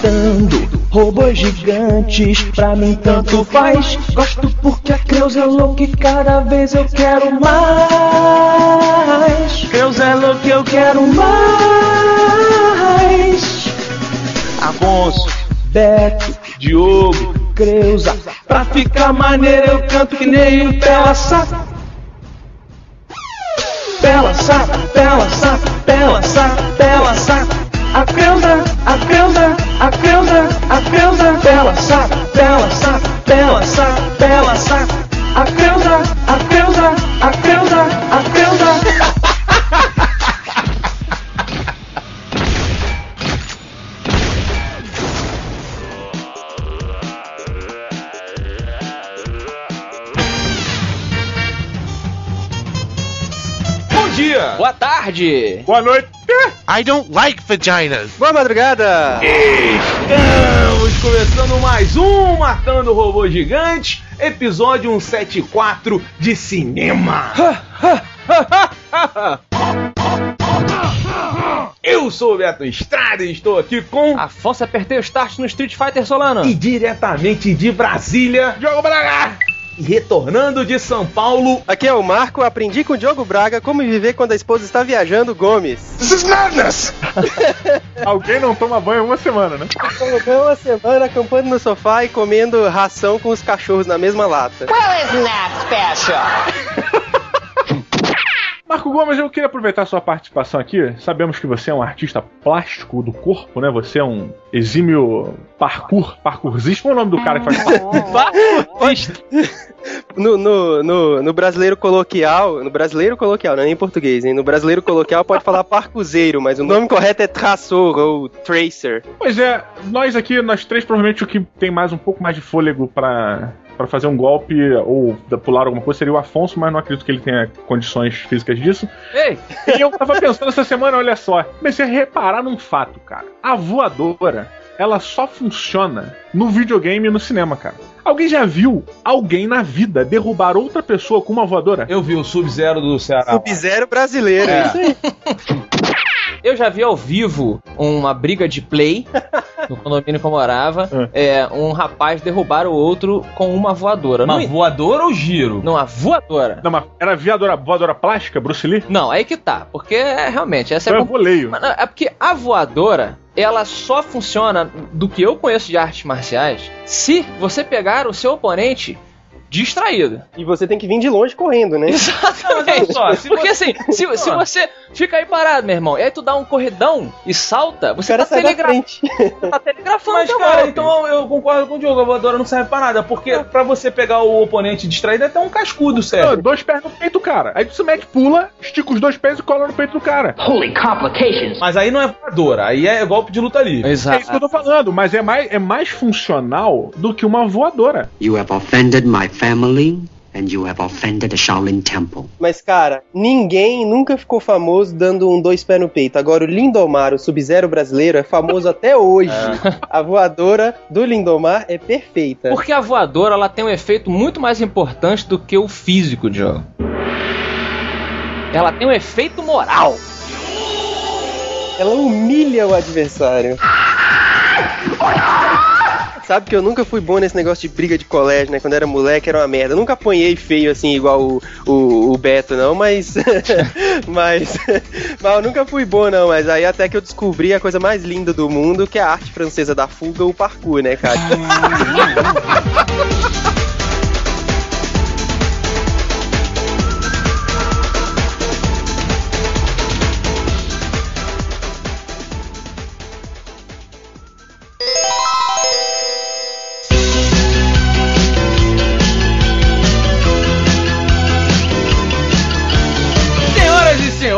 matando robôs gigantes. Pra mim tanto faz. Gosto porque a Creus é louca e cada vez eu quero mais. Creus é louca eu quero mais. Afonso, Beto, Diogo, Creuza. Pra ficar maneiro eu canto que nem o Pela Saco. Pela Saco, Pela Saco, Pela Saco, Pela Saco. A Creuza, a Creuza, a Creuza, a Creuza, Pela Saco, Pela Saco, Pela Saco, Pela Saco. A Creuza, a Creuza, a Creuza, a Creuza. Boa tarde! Boa noite! I don't like vaginas. Boa madrugada! Estamos começando mais um Matando Robô Gigante, episódio 174 de cinema. Eu sou o Beto Estrada e estou aqui com Afonso, apertei o start no Street Fighter Solano. e diretamente de Brasília, Diogo Braga. E retornando de São Paulo, Aqui é o Marco, aprendi com o Diogo Braga como viver quando a esposa está viajando, Gomes. Alguém não toma banho uma semana, né? Colocou uma semana acampando no sofá e comendo ração com os cachorros na mesma lata. Marco Gomes, eu queria aproveitar a sua participação aqui. Sabemos que você é um artista plástico do corpo, né? Você é um exímio parkour, parkourzista. Qual é o nome do cara que faz parkour? No, no, no, no brasileiro coloquial, no brasileiro coloquial, não é em português, hein? No brasileiro coloquial pode falar parcuzeiro, mas o nome correto é traçor ou tracer. Pois é, nós aqui, nós três, provavelmente o que tem mais um pouco mais de fôlego pra, pra fazer um golpe ou pular alguma coisa seria o Afonso, mas não acredito que ele tenha condições físicas disso. Ei! E eu tava pensando essa semana, olha só, comecei a reparar num fato, cara. A voadora, ela só funciona no videogame e no cinema, cara. Alguém já viu alguém na vida derrubar outra pessoa com uma voadora? eu vi o Sub-Zero do Ceará. Sub-zero brasileiro, É. Eu já vi ao vivo uma briga de play no condomínio que eu morava. É, um rapaz derrubar o outro com uma voadora. Uma Não, voadora ou giro? não, a voadora. Não, mas era voadora, voadora plástica, Bruce Lee? Não, aí que tá. Porque é, realmente, essa é Então é voleio. Mas não, É porque a voadora, ela só funciona do que eu conheço de artes marciais se você pegar o seu oponente distraído. E você tem que vir de longe correndo, né? Exatamente. só, se Porque você- assim, se, se você fica aí parado, meu irmão, e aí tu dá um corredão e salta, você tá, telegra tá telegrafando Mas, cara, golpe. então eu concordo com o Diogo, a voadora não serve pra nada, porque pra você pegar o oponente distraído é até um cascudo, Não, sério. dois pés no peito do cara. Aí você mete, pula, estica os dois pés e cola no peito do cara. Mas aí não é voadora, aí é golpe de luta livre. É isso que eu tô falando, mas é mais, é mais funcional do que uma voadora. You have offended my family, and you have offended the Shaolin Temple. Mas, cara, ninguém nunca ficou famoso dando um dois pés no peito. Agora, o Lindomar, o Sub-Zero brasileiro, é famoso até hoje. A voadora do Lindomar é perfeita. Porque a voadora ela tem um efeito muito mais importante do que o físico, Diogo. Ela tem um efeito moral. Ela humilha o adversário. Sabe que eu nunca fui bom nesse negócio de briga de colégio, né? Quando era moleque era uma merda. Eu nunca apanhei feio assim, igual o, o, o Beto, não, mas. mas. Mas eu nunca fui bom, não. Mas aí até que eu descobri a coisa mais linda do mundo, que é a arte francesa da fuga, o parkour, né, cara?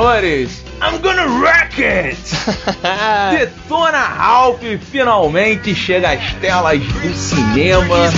senhores, I'm gonna wreck it! Detona Ralph finalmente chega às telas do cinema.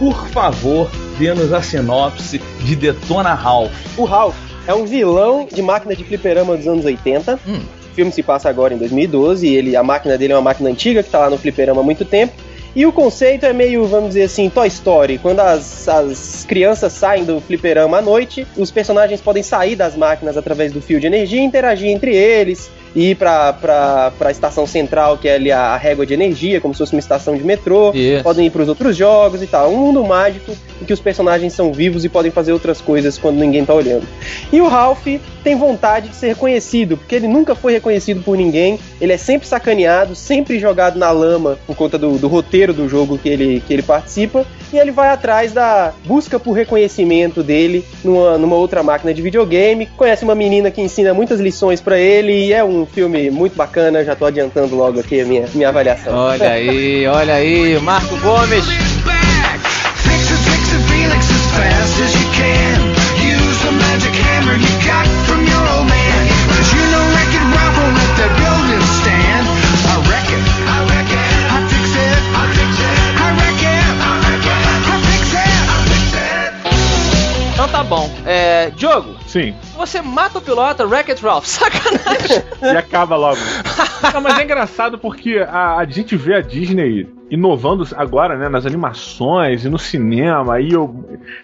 Por favor, dê-nos a sinopse de Detona Ralph. O Ralph é um vilão de máquina de fliperama dos anos 80. Hum. O filme se passa agora em 2012 e ele, a máquina dele é uma máquina antiga que tá lá no fliperama há muito tempo. E o conceito é meio, vamos dizer assim, Toy Story. Quando as, as crianças saem do fliperama à noite, os personagens podem sair das máquinas através do fio de energia e interagir entre eles. E ir pra, pra, pra estação central, que é ali a, a régua de energia, como se fosse uma estação de metrô. Isso. Podem ir pros outros jogos e tal. Um mundo mágico em que os personagens são vivos e podem fazer outras coisas quando ninguém tá olhando. E o Ralph tem vontade de ser reconhecido, porque ele nunca foi reconhecido por ninguém. Ele é sempre sacaneado, sempre jogado na lama por conta do, do roteiro do jogo que ele, que ele participa. E ele vai atrás da busca por reconhecimento dele numa, numa outra máquina de videogame. Conhece uma menina que ensina muitas lições pra ele e é um filme muito bacana. Já tô adiantando logo aqui a minha, minha avaliação. Olha aí, olha aí, Marco Gomes. Fix it, fix it, Felix, as fast as you can. Use the magic Diogo, Sim. você mata o piloto Wreck-It Ralph. Sacanagem. E acaba logo. Não, mas é engraçado porque a, a gente vê a Disney inovando agora, né, nas animações e no cinema, e eu,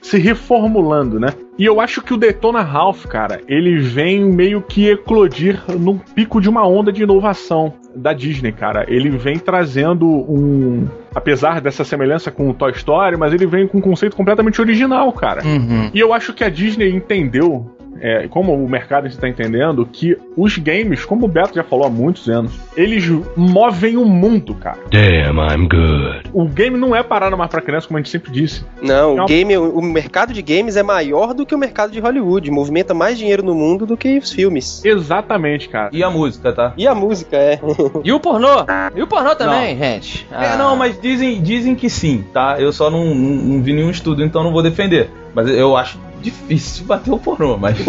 se reformulando, né? E eu acho que o Detona Ralph, cara, ele vem meio que eclodir num pico de uma onda de inovação da Disney, cara. Ele vem trazendo um. Apesar dessa semelhança com o Toy Story, mas ele vem com um conceito completamente original, cara. Uhum. E eu acho que a Disney entendeu, é, como o mercado está entendendo, que os games, como o Beto já falou há muitos anos, eles movem o mundo, cara. Damn, I'm good. O game não é parada mais pra criança, como a gente sempre disse. Não, Não. o game, o mercado de games é maior do que o mercado de Hollywood, movimenta mais dinheiro no mundo do que os filmes. Exatamente, cara. E a música, tá? E a música é. E o pornô? E o pornô também, gente? É, Ah. não, mas dizem, dizem que sim, tá? Eu só não, não, não vi nenhum estudo, então não vou defender. Mas eu acho difícil bater o pornô, mas.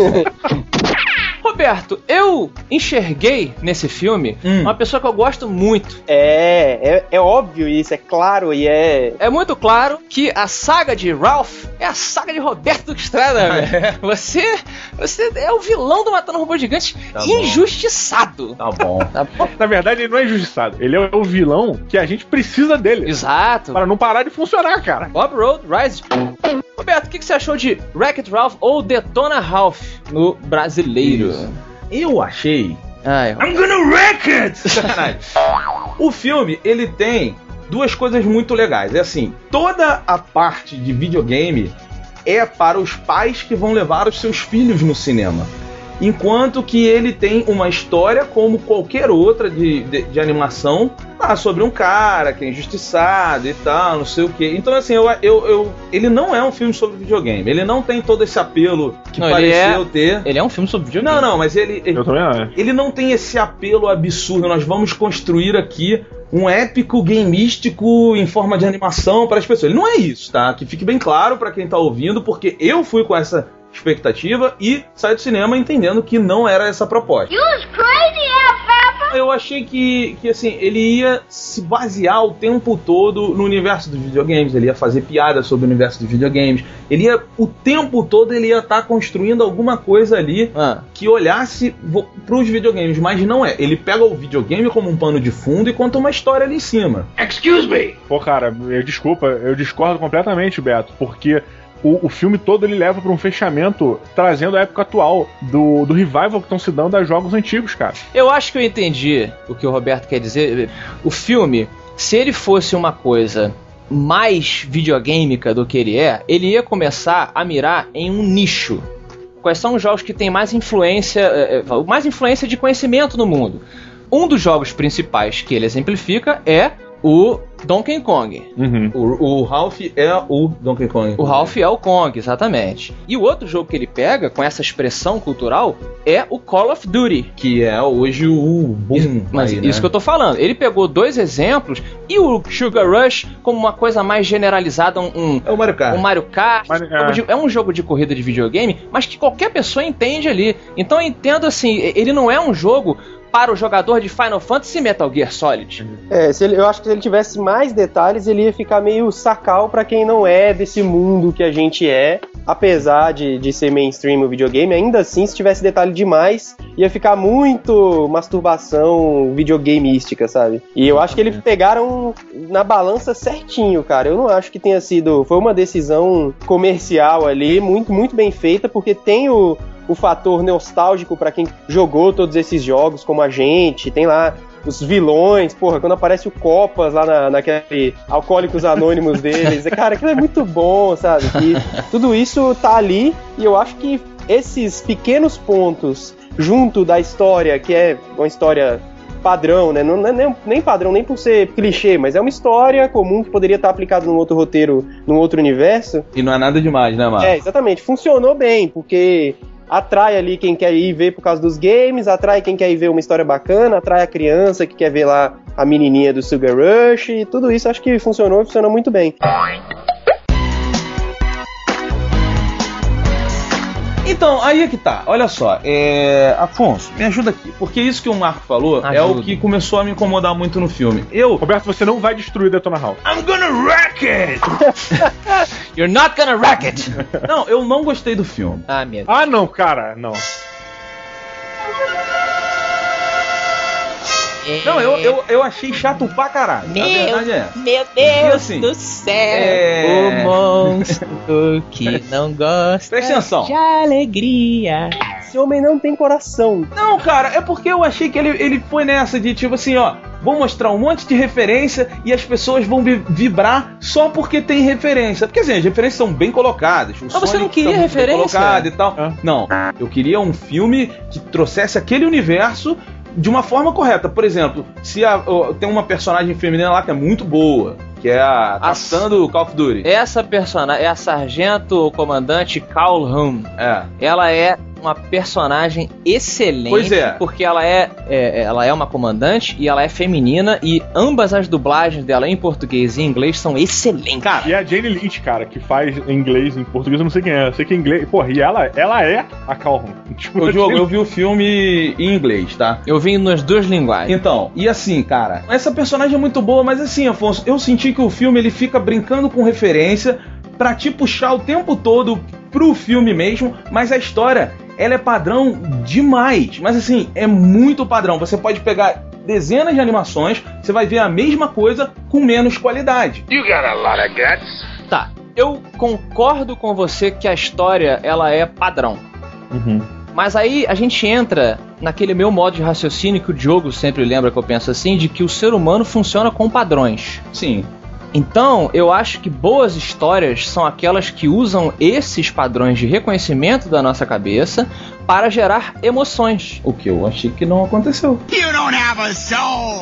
Roberto, eu enxerguei nesse filme Hum. uma pessoa que eu gosto muito. É, é, é óbvio isso, é claro e é. É muito claro que a saga de Ralph é a saga de Roberto Estrada, velho. Você, você é o vilão do Matando Robô Gigante Tá injustiçado. Tá bom. Tá bom? Na verdade, ele não é injustiçado. Ele é o vilão que a gente precisa dele. Exato. Para não parar de funcionar, cara. Bob Road Rise. Roberto, o que, que você achou de Wreck-It Ralph ou Detona Ralph no brasileiro? Eu achei. Ai, I'm gonna wreck it! Sacanagem. o filme, ele tem duas coisas muito legais. É assim, toda a parte de videogame é para os pais que vão levar os seus filhos no cinema. Enquanto que ele tem uma história como qualquer outra de, de, de animação ah, sobre um cara que é injustiçado e tal, não sei o que. Então, assim, eu, eu, eu- ele não é um filme sobre videogame. Ele não tem todo esse apelo que Não, ele pareceu é- ter. ele é um filme sobre videogame. Não, não, mas ele, ele- Eu também acho. ele não tem esse apelo absurdo. Nós vamos construir aqui um épico gameístico em forma de animação para as pessoas. Ele não é isso, tá? Que fique bem claro para quem tá ouvindo, porque eu fui com essa expectativa e saí do cinema entendendo que não era essa a proposta. Eu achei que, que assim, ele ia se basear o tempo todo no universo dos videogames, ele ia fazer piada sobre o universo dos videogames, ele ia, o tempo todo ele ia estar construindo alguma coisa ali Ah, que olhasse para os videogames, mas não é. Ele pega o videogame como um pano de fundo e conta uma história ali em cima. Excuse me. Pô, cara, eu, desculpa, eu discordo completamente, Beto, porque o, o filme todo ele leva para um fechamento trazendo a época atual do, do revival que estão se dando a jogos antigos, cara. eu acho que eu entendi o que o Roberto quer dizer. O filme, se ele fosse uma coisa mais videogêmica do que ele é, ele ia começar a mirar em um nicho. Quais são os jogos que têm mais influência, eh, eh, mais influência de conhecimento no mundo? Um dos jogos principais que ele exemplifica é o Donkey Kong. Uhum. O, o Ralph é o Donkey Kong. O Ralph é o Kong, exatamente. E o outro jogo que ele pega com essa expressão cultural é o Call of Duty. Que é hoje o boom. Mas aí, isso né? que eu tô falando. Ele pegou dois exemplos e o Sugar Rush como uma coisa mais generalizada, um, um, É o Mario Kart. um Mario Kart. Mario- jogo é. de- é um jogo de corrida de videogame, mas que qualquer pessoa entende ali. Então eu entendo assim, ele não é um jogo para o jogador de Final Fantasy Metal Gear Solid. É, ele- eu acho que se ele tivesse mais detalhes, ele ia ficar meio sacal pra quem não é desse mundo que a gente é. Apesar de, de ser mainstream o videogame, ainda assim, se tivesse detalhe demais, ia ficar muito masturbação videogameística, sabe? E eu acho que eles pegaram na balança certinho, cara. Eu não acho que tenha sido. Foi uma decisão comercial ali, muito, muito bem feita, porque tem o, o fator nostálgico pra quem jogou todos esses jogos, como a gente, tem lá os vilões, porra, quando aparece o Copas lá na, naquele Alcoólicos Anônimos deles, cara, aquilo é muito bom, sabe? E tudo isso tá ali e eu acho que esses pequenos pontos junto da história, que é uma história padrão, né? Não é nem, nem padrão, nem por ser clichê, mas é uma história comum que poderia estar aplicada num outro roteiro, num outro universo. E não é nada demais, né, Marcos? É, exatamente. Funcionou bem, porque atrai ali quem quer ir ver por causa dos games, atrai quem quer ir ver uma história bacana, atrai a criança que quer ver lá a menininha do Sugar Rush, e tudo isso acho que funcionou e funcionou muito bem. Então, aí é que tá. Olha só, é... Afonso, me ajuda aqui. Porque isso que o Marco falou é o Ajuda. que começou a me incomodar muito no filme. Eu. Roberto, você não vai destruir Detona House. I'm gonna wreck it! You're not gonna wreck it! não, eu não gostei do filme. ah, meu Ah, não, cara, não. Não, eu, eu, eu achei chato pra caralho. a verdade é essa. Meu Deus assim, do céu! é- O monstro que não gosta Presta atenção. de alegria. Esse homem não tem coração. Não, cara, é porque eu achei que ele, ele foi nessa de tipo assim, ó. Vou mostrar um monte de referência e as pessoas vão vi- vibrar só porque tem referência. Porque assim, as referências são bem colocadas. O Mas você não queria bem referência? colocado e tal. Ah. Não, eu queria um filme que trouxesse aquele universo de uma forma correta. Por exemplo, se a- tem uma personagem feminina lá que é muito boa, que é a A- Tarzan do Call of Duty. Essa personagem é a sargento comandante Calhoun. É. Ela é uma personagem excelente. Pois é. Porque ela é, é, ela é uma comandante e ela é feminina. E ambas as dublagens dela em português e em inglês são excelentes. Cara, E a Jane Lynch, cara, que faz em inglês, em português, eu não sei quem é. Eu sei que em inglês. Porra, e ela, ela é a Calhoun. Tipo, o Jane- eu vi o filme em inglês, tá? Eu vim nas duas linguagens. Então, e assim, cara, essa personagem é muito boa, mas assim, Afonso, eu senti que o filme ele fica brincando com referência pra te puxar o tempo todo pro filme mesmo, mas a história, ela é padrão demais. Mas assim, é muito padrão. Você pode pegar dezenas de animações, você vai ver a mesma coisa com menos qualidade. Tá, eu concordo com você que a história ela é padrão. Uhum. Mas aí a gente entra naquele meu modo de raciocínio que o Diogo sempre lembra que eu penso assim, de que o ser humano funciona com padrões. Sim, Então, eu acho que boas histórias são aquelas que usam esses padrões de reconhecimento da nossa cabeça para gerar emoções. o que eu achei que não aconteceu.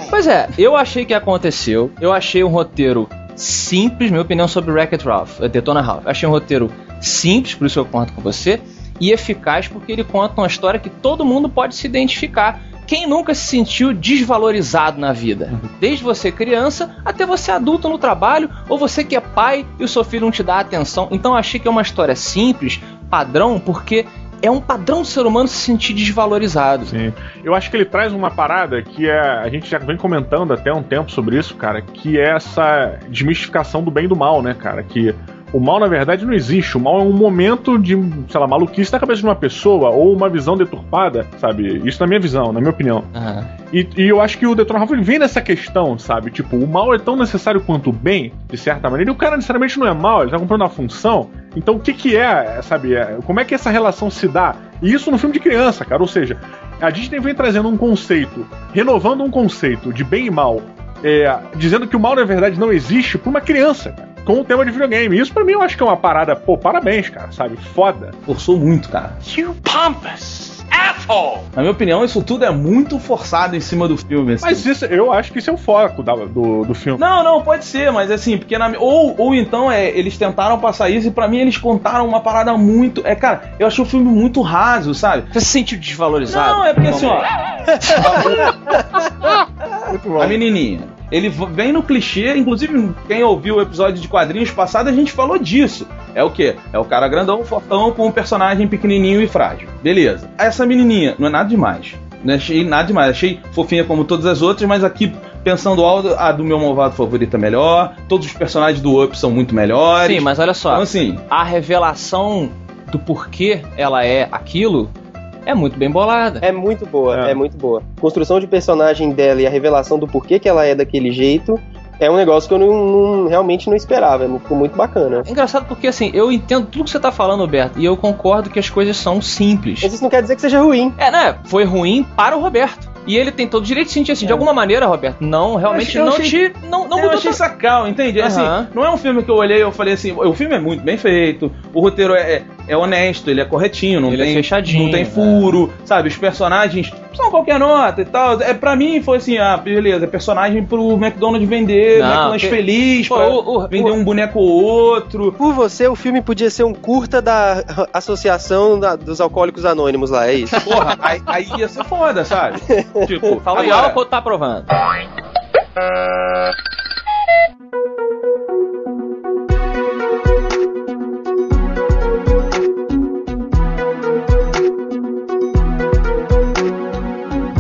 Pois é, eu achei que aconteceu. Eu achei um roteiro simples, minha opinião sobre Wreck-It Ralph, eh, Detona Ralph. Achei um roteiro simples, por isso eu concordo com você, e eficaz porque ele conta uma história que todo mundo pode se identificar. Quem nunca se sentiu desvalorizado na vida? Desde você criança até você adulto no trabalho, ou você que é pai e o seu filho não te dá atenção. Então achei que é uma história simples, padrão, porque é um padrão do ser humano se sentir desvalorizado. Sim. Eu acho que ele traz uma parada que é. A gente já vem comentando até um tempo sobre isso, cara, que é essa desmistificação do bem e do mal, né, cara? Que o mal, na verdade, não existe. O mal é um momento de, sei lá, maluquice na cabeça de uma pessoa ou uma visão deturpada, sabe? Isso na minha visão, na minha opinião. Aham. E, e eu acho que o Ralph ele vem nessa questão, sabe? Tipo, o mal é tão necessário quanto o bem, de certa maneira, e o cara necessariamente não é mal, ele tá comprando uma função. Então o que que é, sabe? é- como é que essa relação se dá? E isso no filme de criança, cara. Ou seja, a Disney vem trazendo um conceito, renovando um conceito de bem e mal, é, dizendo que o mal na verdade não existe pra uma criança, cara. Com o tema de videogame. Isso pra mim eu acho que é uma parada, pô, parabéns, cara, sabe? Foda. Forçou muito, cara. You pompous asshole! Na minha opinião, isso tudo é muito forçado em cima do filme. assim. Mas isso, eu acho que isso é o foco da- do, do filme. Não, não, pode ser, mas assim, porque na, ou, ou então é, eles tentaram passar isso e pra mim eles contaram uma parada muito. É, cara, eu achei o filme muito raso, sabe? Você se sentiu desvalorizado? Não, é porque assim, ó. Muito bom. A menininha. Ele vem no clichê, inclusive quem ouviu o episódio de quadrinhos passado, a gente falou disso. É o quê? É o cara grandão, fortão, com um personagem pequenininho e frágil. Beleza. Essa menininha não é nada demais. Não achei nada demais. Achei fofinha como todas as outras, mas aqui, pensando alto, a do meu malvado favorito é melhor. Todos os personagens do Up são muito melhores. Sim, mas olha só. Então, assim, a revelação do porquê ela é aquilo é muito bem bolada. É muito boa, É. é. muito boa. Construção de personagem dela e a revelação do porquê que ela é daquele jeito é um negócio que eu não, não- realmente não esperava. Ficou muito bacana. É engraçado porque, assim, eu entendo tudo que você tá falando, Roberto, e eu concordo que as coisas são simples. Mas isso não quer dizer que seja ruim. É, né? Foi ruim para o Roberto. E ele tem todo o direito de sentir assim. De alguma maneira, Roberto, não, realmente Eu não achei- te. Não, não eu achei sacal, entende? Assim, Aham. não é um filme que eu olhei e eu falei assim, o filme é muito bem feito, o roteiro é, é- é honesto, ele é corretinho, não Ele é tem fechadinho, não tem é. furo, sabe? Os personagens são qualquer nota e tal. É para mim foi assim, ah, beleza, é personagem pro McDonald's vender, Não, McDonald's que- feliz, Pô, pra o- o- vender o- um boneco ou outro. Por você, o filme podia ser um curta da Associação da- dos Alcoólicos Anônimos lá, é isso? Porra, aí, aí ia ser foda, sabe? Tipo, Fala em agora- álcool ou tá aprovando?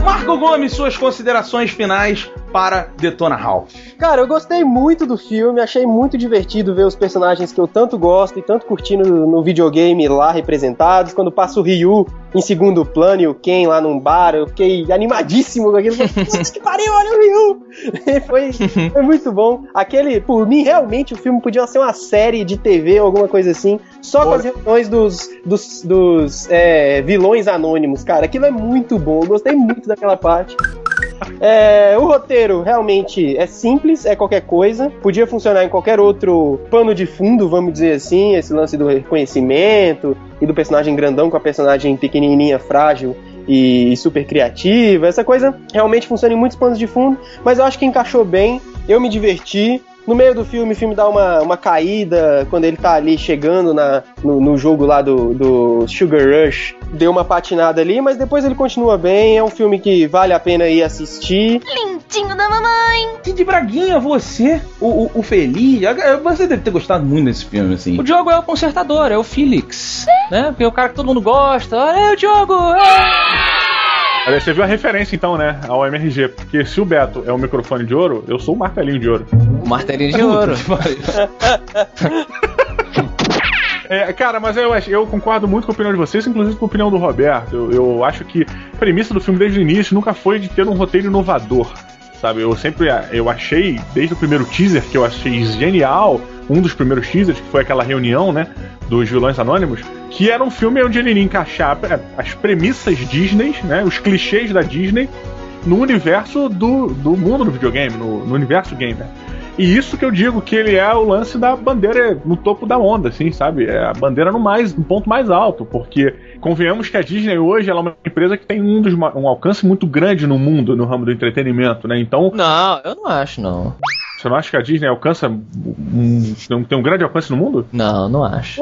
Marco Gomes, suas considerações finais para Detona Ralph. Cara, eu gostei muito do filme, achei muito divertido ver os personagens que eu tanto gosto e tanto curti no, no videogame lá representados. Quando passa o Ryu em segundo plano e o Ken lá num bar, eu fiquei animadíssimo com aquilo. Puta que pariu, olha o Ryu! foi, foi muito bom. Aquele, por mim, realmente o filme podia ser uma série de TV ou alguma coisa assim, só com as reuniões dos, dos, dos, é, vilões anônimos, cara. Aquilo é muito bom, eu gostei muito daquela parte. É, o roteiro realmente é simples, é qualquer coisa. Podia funcionar em qualquer outro pano de fundo, vamos dizer assim. Esse lance do reconhecimento e do personagem grandão com a personagem pequenininha, frágil e super criativa. Essa coisa realmente funciona em muitos panos de fundo, mas eu acho que encaixou bem. Eu me diverti. No meio do filme, o filme dá uma, uma caída quando ele tá ali chegando na, no, no jogo lá do, do Sugar Rush. Deu uma patinada ali, mas depois ele continua bem. É um filme que vale a pena ir assistir. Lindinho da mamãe. Que de braguinha você, o, o, o feliz. Você deve ter gostado muito desse filme, assim. O Diogo é o consertador, é o Felix. Né? Porque é o cara que todo mundo gosta. Olha aí o Diogo! é! Olha, você viu a referência então, né, ao MRG. Porque se o Beto é o microfone de ouro, eu sou o martelinho de ouro. O martelinho de ouro. É, cara, mas eu, eu concordo muito com a opinião de vocês, inclusive com a opinião do Roberto. Eu, eu acho que a premissa do filme desde o início nunca foi de ter um roteiro inovador. Sabe, eu sempre eu achei, desde o primeiro teaser, que eu achei genial, um dos primeiros teasers, que foi aquela reunião, né, dos vilões anônimos, que era um filme onde ele iria encaixar é, as premissas Disney, né, os clichês da Disney, no universo do, do mundo do videogame, no, no universo gamer. E isso que eu digo que ele é o lance da bandeira no topo da onda, assim, sabe? É a bandeira no mais, no ponto mais alto, porque convenhamos que a Disney hoje é uma empresa que tem um, dos, um alcance muito grande no mundo, no ramo do entretenimento, né? Então, Não, eu não acho, não. Você não acha que a Disney alcança um, tem um- tem um grande alcance no mundo? Não, não acho.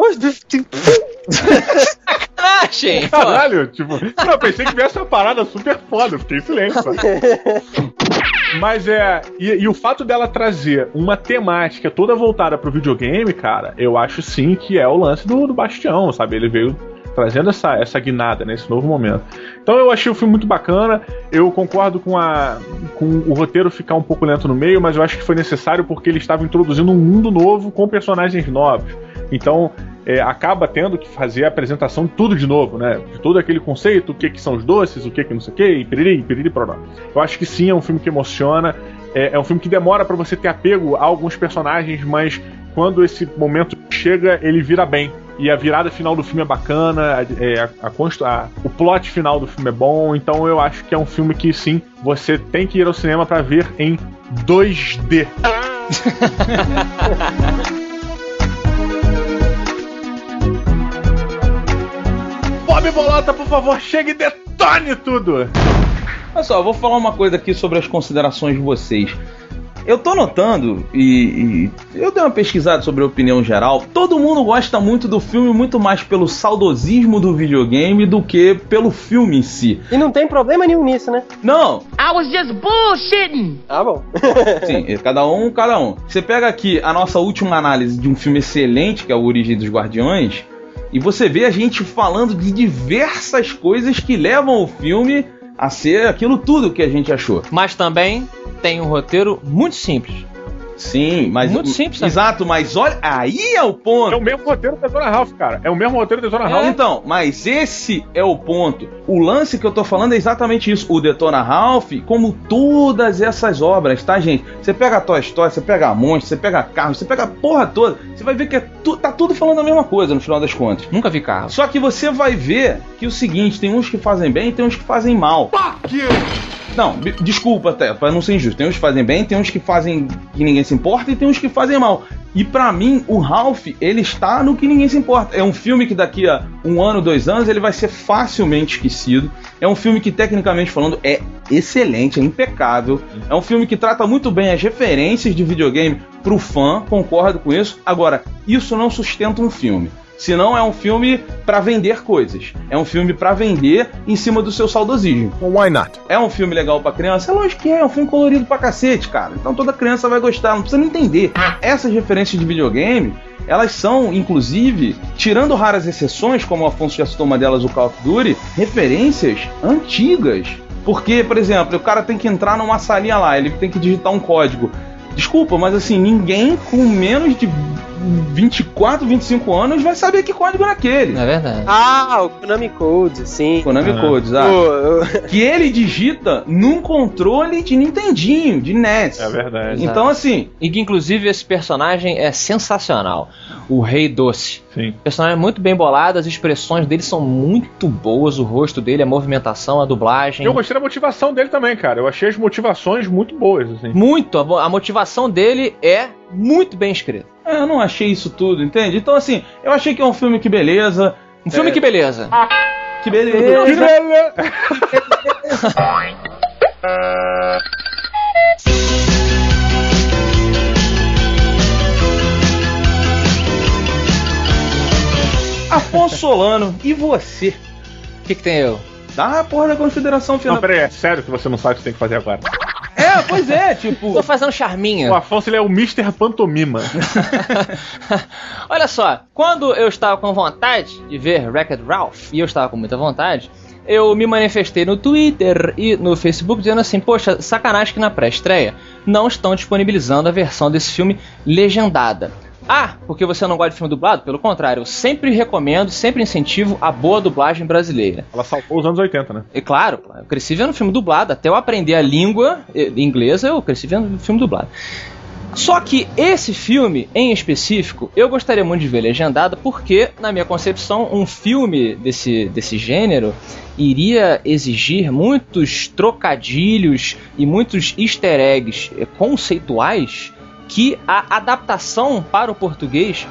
Sacanagem! Caralho, tipo, não, eu pensei que viesse uma parada super foda, eu fiquei em silêncio. sabe? Mas é. E, e o fato dela trazer uma temática toda voltada pro videogame, cara, eu acho sim que é o lance do, do Bastião, sabe? Ele veio trazendo essa, essa guinada nesse novo momento. Então eu achei o filme muito bacana. Eu concordo com, a, com o roteiro ficar um pouco lento no meio, mas eu acho que foi necessário porque ele estava introduzindo um mundo novo com personagens novos. Então é, acaba tendo que fazer a apresentação de tudo de novo, né? De todo aquele conceito, o que, que são os doces, o que, que não sei o que, e piriri, piriri, pororó. Eu acho que sim, é um filme que emociona. É, é um filme que demora pra você ter apego a alguns personagens, mas quando esse momento chega, ele vira bem. E a virada final do filme é bacana, é, a, a constru- a- o plot final do filme é bom, então eu acho que é um filme que sim, você tem que ir ao cinema pra ver em 2D. Bob Bolota, por favor, chegue e detone tudo! Olha só, eu vou falar uma coisa aqui sobre as considerações de vocês. Eu tô notando, e, e eu dei uma pesquisada sobre a opinião geral, todo mundo gosta muito do filme, muito mais pelo saudosismo do videogame do que pelo filme em si. E não tem problema nenhum nisso, né? Não, I was just bullshitting. Ah, bom. sim, é cada um, cada um. Você pega aqui a nossa última análise de um filme excelente, que é o Origem dos Guardiões, e você vê a gente falando de diversas coisas que levam o filme a ser aquilo tudo que a gente achou. Mas também tem um roteiro muito simples. Sim, mas. Muito simples, né? Exato, mas olha, aí é o É ponto. o mesmo roteiro da Zona Ralph, cara. É o mesmo roteiro da Zona Ralph. Então, mas esse é o ponto. O lance que eu tô falando é exatamente isso. O Detona Ralph, como todas essas obras, tá, gente? Você pega a Toy Story, você pega a Monstro, você pega a Carros, você pega a porra toda, você vai ver que é tu- tá tudo falando a mesma coisa no final das contas. Nunca vi carro. Só que você vai ver que o seguinte, tem uns que fazem bem e tem uns que fazem mal. Não, desculpa até, pra não ser injusto. Tem uns que fazem bem, tem uns que fazem que ninguém se importa e tem uns que fazem mal. E pra mim, o Ralph, ele está no que ninguém se importa. É um filme que daqui a um ano, dois anos, ele vai ser facilmente esquecido. É um filme que, tecnicamente falando, é excelente, é impecável. É um filme que trata muito bem as referências de videogame pro fã, concordo com isso. Agora, isso não sustenta um filme. Senão é um filme pra vender coisas. É um filme pra vender em cima do seu saudosismo. Well, why not? É um filme legal pra criança? É lógico que é, é um filme colorido pra cacete, cara. Então toda criança vai gostar, não precisa nem entender. Essas referências de videogame, elas são, inclusive, tirando raras exceções, como o Afonso já citou uma delas, o Call of Duty, referências antigas. Porque, por exemplo, o cara tem que entrar numa salinha lá, ele tem que digitar um código. Desculpa, mas assim, ninguém com menos de 24, 25 anos vai saber que código é aquele. É verdade. Ah, o Konami Code, sim. Konami Ah. Codes, ah. Que ele digita num controle de Nintendinho, de NES. É verdade. Então, assim, E que inclusive esse personagem é sensacional. O Rei Doce. Sim. Personagem muito bem bolado, as expressões dele são muito boas, o rosto dele, a movimentação, a dublagem. Eu gostei da motivação dele também, cara. Eu achei as motivações muito boas, assim. Muito, a, a motivação dele é muito bem escrita. É, eu não achei isso tudo, entende? Então, assim, eu achei que é um filme que beleza. Um filme É. que beleza. Que beleza. Afonso Solano, e você? O que, que tem eu? Dá a porra da consideração Não, final. peraí, é sério que você não sabe o que você tem que fazer agora. É, pois é, tipo. Tô fazendo O charminha. Afonso, ele é o Mr. Pantomima. Olha só, quando eu estava com vontade de ver Wreck-It Ralph, e eu estava com muita vontade, eu me manifestei no Twitter e no Facebook dizendo assim, poxa, sacanagem que na pré-estreia não estão disponibilizando a versão desse filme legendada. Ah, porque você não gosta de filme dublado? Pelo contrário, eu sempre recomendo, sempre incentivo a boa dublagem brasileira. Ela saltou os anos 80, né? E claro, eu cresci vendo filme dublado, até eu aprender a língua eh, inglesa, eu cresci vendo filme dublado. Só que esse filme, em específico, eu gostaria muito de ver legendado, porque, na minha concepção, um filme desse, desse gênero iria exigir muitos trocadilhos e muitos easter eggs eh, conceituais que a adaptação para o português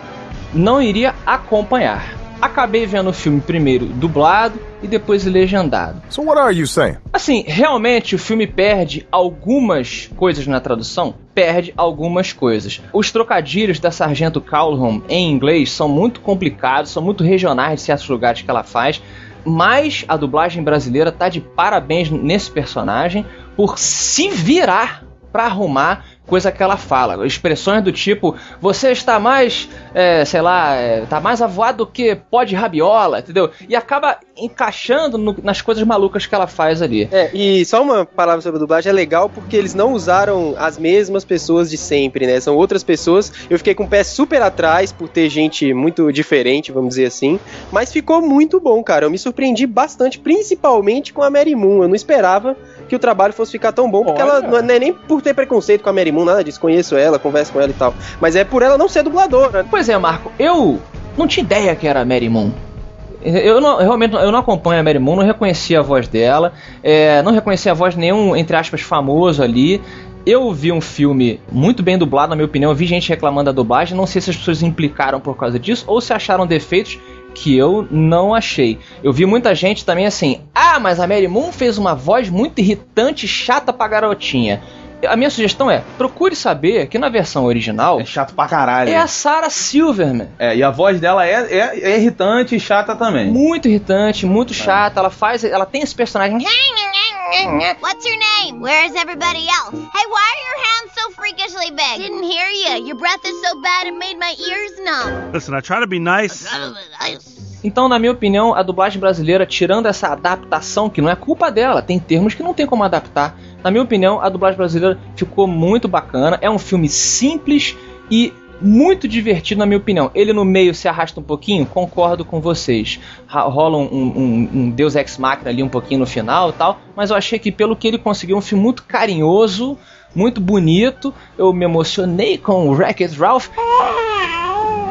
não iria acompanhar. Acabei vendo o filme primeiro dublado e depois legendado. So what are you saying? Assim, realmente o filme perde algumas coisas na tradução? Perde algumas coisas. Os trocadilhos da Sargento Calhoun em inglês são muito complicados, são muito regionais de certos lugares que ela faz. Mas a dublagem brasileira tá de parabéns nesse personagem por se virar pra arrumar coisa que ela fala. Expressões do tipo, você está mais, é, sei lá, é, tá mais avoado do que pó de rabiola, entendeu? E acaba encaixando no- nas coisas malucas que ela faz ali. É, e só uma palavra sobre a dublagem é legal porque eles não usaram as mesmas pessoas de sempre, né? São outras pessoas. Eu fiquei com o pé super atrás por ter gente muito diferente, vamos dizer assim. Mas ficou muito bom, cara. Eu me surpreendi bastante, principalmente com a Mary Moon. Eu não esperava que o trabalho fosse ficar tão bom, porque Olha. ela não é- nem por ter preconceito com a Mary Moon, nada disso. Conheço ela, converso com ela e tal. Mas é por ela não ser dubladora. Pois é, Marco, eu não tinha ideia que era a Mary Moon. Eu não, realmente eu não acompanho a Mary Moon, não reconheci a voz dela, é, não reconheci a voz de nenhum, entre aspas, famoso ali. Eu vi um filme muito bem dublado, na minha opinião. Eu vi gente reclamando da dublagem. Não sei se as pessoas implicaram por causa disso ou se acharam defeitos que eu não achei. Eu vi muita gente também assim: ah, mas a Mary Moon fez uma voz muito irritante, chata pra garotinha. A minha sugestão é: procure saber que na versão original É chato pra caralho. é a Sarah Silverman. É, e a voz dela é, é, é irritante e chata também. Muito irritante, muito chata. Ela faz, ela tem esse personagem. What's your name? Where's everybody else? Hey, why are your hands so freakishly big? Didn't hear you. Your breath is so bad it made my ears numb. Listen, I try to be nice. Então, na minha opinião, a dublagem brasileira, tirando essa adaptação, que não é culpa dela, tem termos que não tem como adaptar. Na minha opinião, a dublagem brasileira ficou muito bacana. É um filme simples e muito divertido, na minha opinião. Ele no meio se arrasta um pouquinho, concordo com vocês. Rola um, um- um Deus Ex Machina ali um pouquinho no final e tal, mas eu achei que pelo que ele conseguiu, um filme muito carinhoso, muito bonito. Eu me emocionei com o Wreck-It Ralph.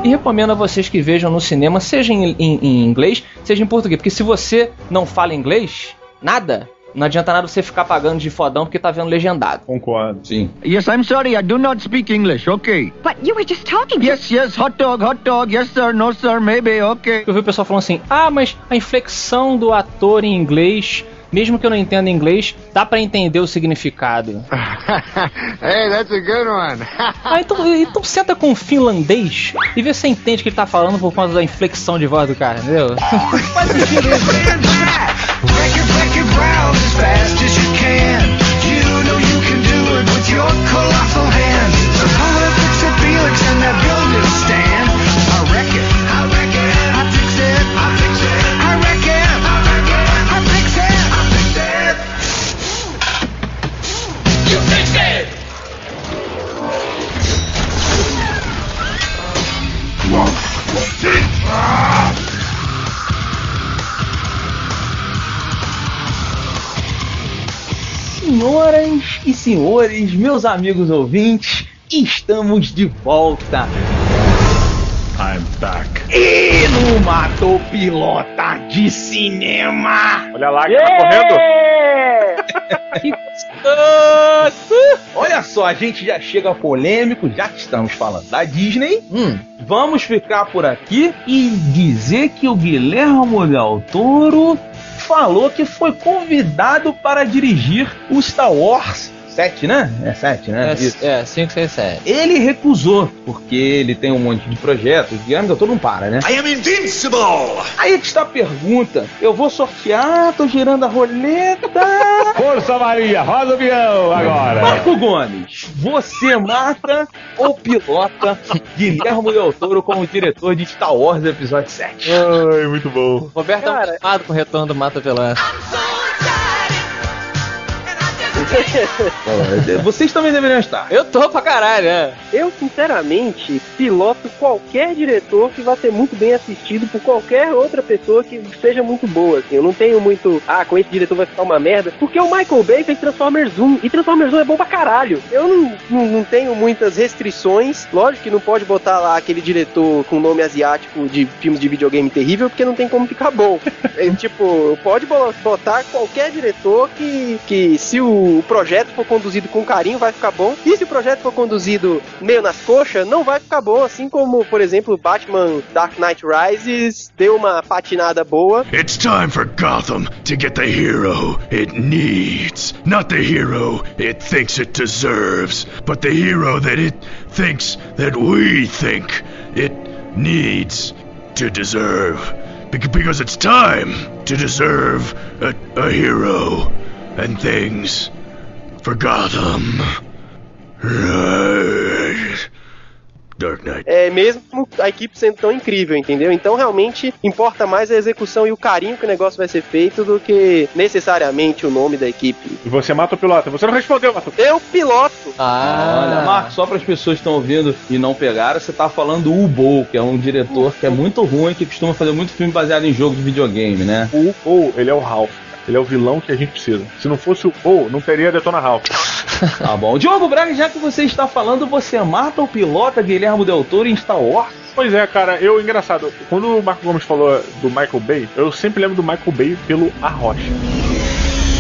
E recomendo a vocês que vejam no cinema, seja em, em- em inglês, seja em português. Porque se você não fala inglês, nada, não adianta nada você ficar pagando de fodão porque tá vendo legendado. Concordo. Sim. Yes, I'm sorry, I do not speak English, okay. But you were just talking. Yes, yes, hot dog, hot dog, yes sir, no sir, maybe, okay. Eu vi o pessoal falando assim: ah, mas a inflexão do ator em inglês, mesmo que eu não entenda inglês, dá pra entender o significado. hey, that's a good one. Ah, então, então senta com um finlandês e vê se você entende o que ele tá falando por conta da inflexão de voz do cara, entendeu? Round as fast as you can. You know you can do it with your colossal hands. So up, Felix, and that building stand. I wreck it, I wreck it, I fix it, I fix it, I wreck it, I I fix it, I fix it. You fix it! Senhoras e senhores, meus amigos ouvintes, estamos de volta. I'm back. E no Matou Pilota de Cinema. Olha lá, que tá correndo. que gostoso! Olha só, a gente já chega polêmico, já que estamos falando da Disney. Hum, Vamos ficar por aqui e dizer que o Guilherme Del Toro falou que foi convidado para dirigir o Star Wars 7, né? É 7, né? É, é 5, 6, 7. Ele recusou, porque ele tem um monte de projetos. O Guilherme Del Toro não para, né? I am invincible! Aí que está a pergunta. Eu vou sortear, tô girando a roleta. Força Maria, roda o avião agora. Marco Gomes, você mata ou pilota Guilherme Del Toro como diretor de Star Wars Episódio 7? Ai, muito bom. Roberto é um com o retorno do Mata Veloz. Vocês também deveriam estar. Eu tô pra caralho, é. Eu, sinceramente, piloto qualquer diretor que vá ser muito bem assistido por qualquer outra pessoa que seja muito boa, assim. Eu não tenho muito, ah, com esse diretor vai ficar uma merda, porque o Michael Bay fez Transformers 1, e Transformers 1 é bom pra caralho. Eu não, não, não tenho muitas restrições, lógico que não pode botar lá aquele diretor com nome asiático de filmes de videogame terrível, porque não tem como ficar bom. É, tipo, pode bo- botar qualquer diretor que, que se o projeto for conduzido com carinho, vai ficar bom. E se o projeto for conduzido meio nas coxas, não vai ficar bom. Assim como, por exemplo, Batman Dark Knight Rises deu uma patinada boa. It's time for Gotham to get the hero it needs. Not the hero it thinks it deserves, but the hero that it thinks that we think it needs to deserve. Bec- Because it's time to deserve a, a hero and things for Gotham. Dark Knight. É, mesmo a equipe sendo tão incrível, entendeu? Então realmente importa mais a execução e o carinho que o negócio vai ser feito do que necessariamente o nome da equipe. E você mata o piloto. Você não respondeu, Mato. Eu piloto. Ah, Olha, Marco, só para as pessoas que estão ouvindo e não pegaram, você tá falando do Ubo, que é um diretor que é muito ruim, que costuma fazer muito filme baseado em jogo de videogame, né? O Paul, ele é o Ralph. Ele é o vilão que a gente precisa. Se não fosse o Paul, não teria Detona Ralph. Tá bom. Diogo Braga, já que você está falando, você mata o pilota Guilherme Del Toro em Star Wars? Pois é, cara, eu, engraçado, quando o Marco Gomes falou do Michael Bay, eu sempre lembro do Michael Bay pelo A Rocha.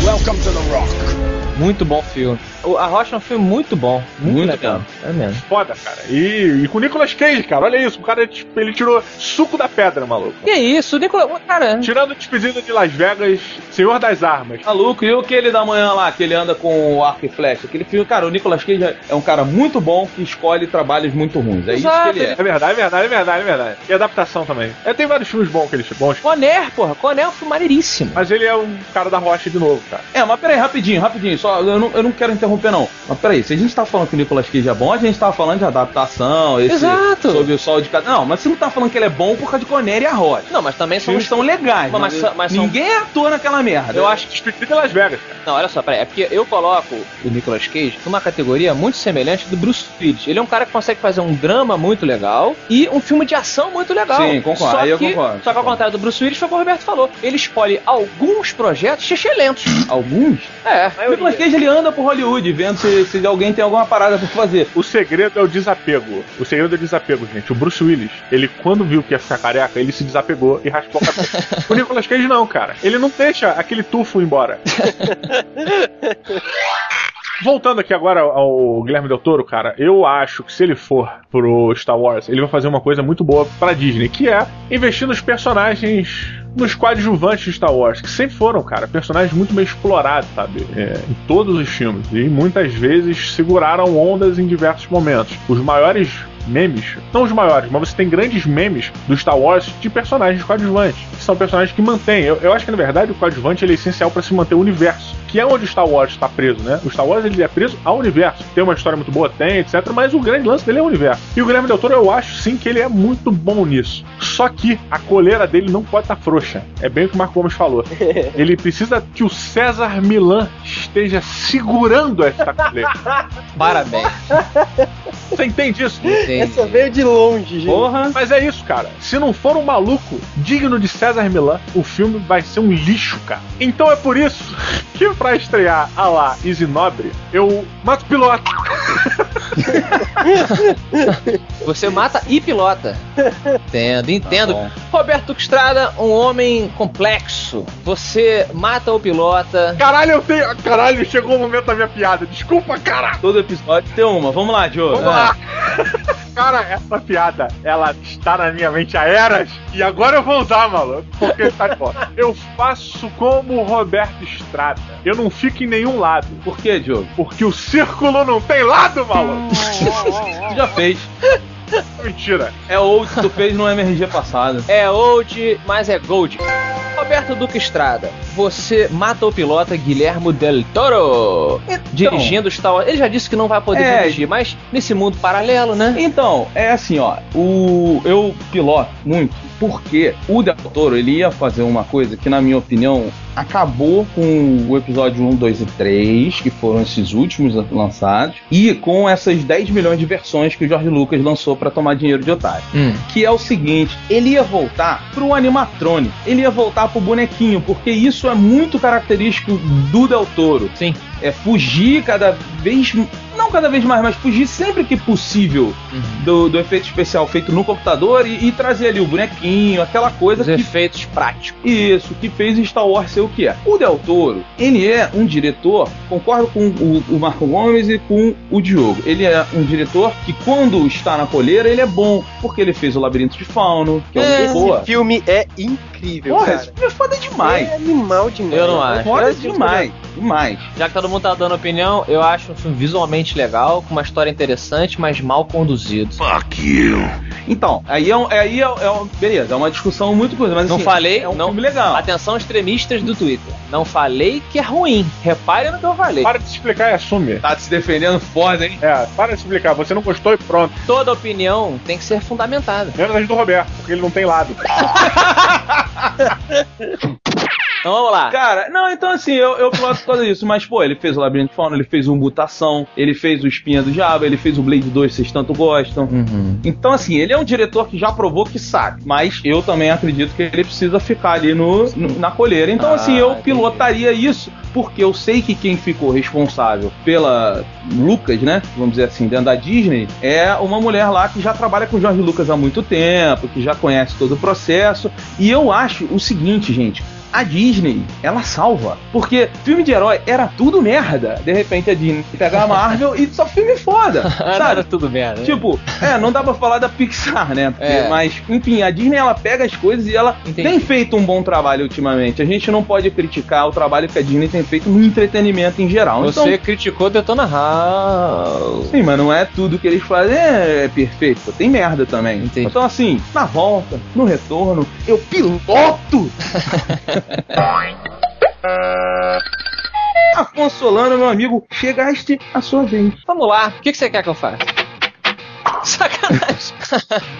Welcome to the Rock. Muito bom filme. O- A Rocha é um filme muito bom. Muito, Muito legal. bom. É mesmo. Foda, cara. E, e com o Nicolas Cage, cara, olha isso. O cara, tipo, ele tirou suco da pedra, maluco. Que isso, Nicolas. Cara. Tirando despedida de Las Vegas, Senhor das Armas. Maluco, e o aquele da manhã lá, que ele anda com o arco e flecha? Aquele filme, cara, o Nicolas Cage é um cara muito bom que escolhe trabalhos muito ruins. É Exato, isso que ele é. É verdade, é verdade, é verdade, é verdade. E adaptação também. É, tem vários filmes bons que ele bons. Conner, porra. Conner é um filme maneiríssimo. Mas ele é um cara da rocha de novo, cara. É, mas peraí, rapidinho, rapidinho, só só, eu não, eu não quero interromper, não. Mas peraí, se a gente tá falando que o Nicolas Cage é bom, a gente tava falando de adaptação, esse, Exato. sobre o sol de cada. Não, mas você não tá falando que ele é bom por causa de Conner e a Rocha. Não, mas também Os são filmes são legais, Mas- mas, mas- mas são- ninguém é ator naquela merda. Eu acho que Espírito Las Vegas, cara. Não, olha só, peraí. É porque eu coloco o Nicolas Cage numa categoria muito semelhante do Bruce Willis. Ele é um cara que consegue fazer um drama muito legal e um filme de ação muito legal. Sim, concordo. Só Aí eu que, concordo. Só que ao contrário do Bruce Willis, foi o que o Roberto falou. Ele escolhe alguns projetos excelentes. Alguns? É. Nicolas Cage ele anda por Hollywood vendo se, se alguém tem alguma parada pra fazer. O segredo é o desapego. O segredo é o desapego, gente. O Bruce Willis, ele quando viu que ia ficar careca, ele se desapegou e raspou a cabeça. o Nicolas Cage não, cara. Ele não deixa aquele tufo embora. Voltando aqui agora ao Guilherme Del Toro, cara, eu acho que se ele for pro Star Wars, ele vai fazer uma coisa muito boa pra Disney, que é investir nos personagens, nos coadjuvantes de Star Wars, que sempre foram, cara, personagens muito bem explorados, sabe? É, em todos os filmes. E muitas vezes seguraram ondas em diversos momentos. Os maiores memes, não os maiores, mas você tem grandes memes do Star Wars de personagens coadjuvantes, que são personagens que mantêm. Eu, eu acho que na verdade o coadjuvante ele é essencial para se manter o universo, que é onde o Star Wars está preso, né? O Star Wars ele é preso ao universo. Tem uma história muito boa, tem, etc. Mas o grande lance dele é o universo. E o Guilherme Del Toro, eu acho sim que ele é muito bom nisso. Só que a coleira dele não pode estar frouxa. É bem o que o Marco Gomes falou. Ele precisa que o César Milan esteja segurando essa coleira. Parabéns. Você entende isso? Entendi. Essa veio de longe, gente. Porra. Mas é isso, cara. Se não for um maluco digno de César Milan, o filme vai ser um lixo, cara. Então é por isso que pra estrear a lá Easy Nobre, eu mato piloto. Você mata e pilota. Entendo, entendo. Tá. Roberto Estrada, um homem complexo. Você mata o pilota. Caralho, eu tenho. Caralho, chegou o momento da minha piada. Desculpa, cara. Todo episódio tem uma. Vamos lá, Diogo. Vamos lá. Cara, essa piada, ela está na minha mente há eras e agora eu vou usar, maluco. Porque tá bom. Eu faço como o Roberto Estrada. Eu não fico em nenhum lado. Por que, Diogo? Porque o círculo não tem lado, maluco. Já fez. Mentira. É old que tu fez no MRG passado. É old, mas é gold. Roberto Duque Estrada, você mata o pilota Guilhermo Del Toro. Dirigindo Star Wars. Ele já disse que não vai poder É. dirigir, mas nesse mundo paralelo, né? Então, é assim, ó. O, eu piloto muito porque o Del Toro ele ia fazer uma coisa que, na minha opinião, acabou com o episódio 1, 2 e 3, que foram esses últimos lançados, e com essas 10 milhões de versões que o George Lucas lançou pra tomar dinheiro de otário. Hum. Que é o seguinte: ele ia voltar pro animatronic, ele ia voltar pro bonequinho, porque isso é muito característico do Del Toro. Sim. É fugir cada vez. Não cada vez mais, mas fugir sempre que possível do, do efeito especial feito no computador e, e trazer ali o bonequinho, aquela coisa Os que efeitos práticos. isso, que fez Star Wars ser o que é. O Del Toro, ele é um diretor, concordo com o, o Marco Gomes e com o Diogo. Ele é um diretor que, quando está na coleira, ele é bom, porque ele fez o Labirinto de Fauno, que é, um Esse boa. filme é incrível, Porra, cara. esse filme é foda demais. É animal demais. Eu não acho. Foda Eu- demais, demais. Já que todo mundo tá dando opinião, eu acho um filme visualmente legal, com uma história interessante, mas mal conduzido. Fuck you. Então, aí é, um, aí é, é um- beleza, é uma discussão muito coisa, mas Não assim, falei, é um não. filme legal. Atenção, extremistas do Twitter. Não falei que é ruim. Reparem no que eu falei. Para de se explicar e assume. Tá se defendendo foda, hein? É, para de se explicar. Você não gostou e pronto. Toda opinião tem que ser fundamentada. Menos a do Roberto, porque ele não tem lado. Então vamos lá. Cara, não, então assim, eu, eu piloto por causa disso, mas pô, ele fez o Labirinto de Fauna, ele fez o Mutação, ele fez o Espinha do Diabo, ele fez o Blade 2, vocês tanto gostam. Uhum. Então, assim, ele é um diretor que já provou que sabe, mas eu também acredito que ele precisa ficar ali no, no- na colheira. Então, Ah, assim, eu entendi. Pilotaria isso, porque eu sei que quem ficou responsável pela Lucas, né? Vamos dizer assim, dentro da Disney, é uma mulher lá que já trabalha com o Jorge Lucas há muito tempo, que já conhece todo o processo. E eu acho o seguinte, gente. A Disney, ela salva. Porque filme de herói era tudo merda. De repente a Disney pega a Marvel e só filme foda. Era sabe? tudo merda. né? Tipo, é, não dá pra falar da Pixar, né? Porque- É. Mas, enfim, a Disney ela pega as coisas e ela Entendi. tem feito um bom trabalho ultimamente. A gente não pode criticar o trabalho que a Disney tem feito no entretenimento em geral. Você Então, criticou Detona House. sim, mas não é tudo que eles fazem é, é perfeito. Tem merda também. Entendi. Então, assim, na volta, no retorno, eu piloto! Afonso Solano, meu amigo, chegaste a sua vez. Vamos lá, o que, que você quer que eu faça? Sacanagem.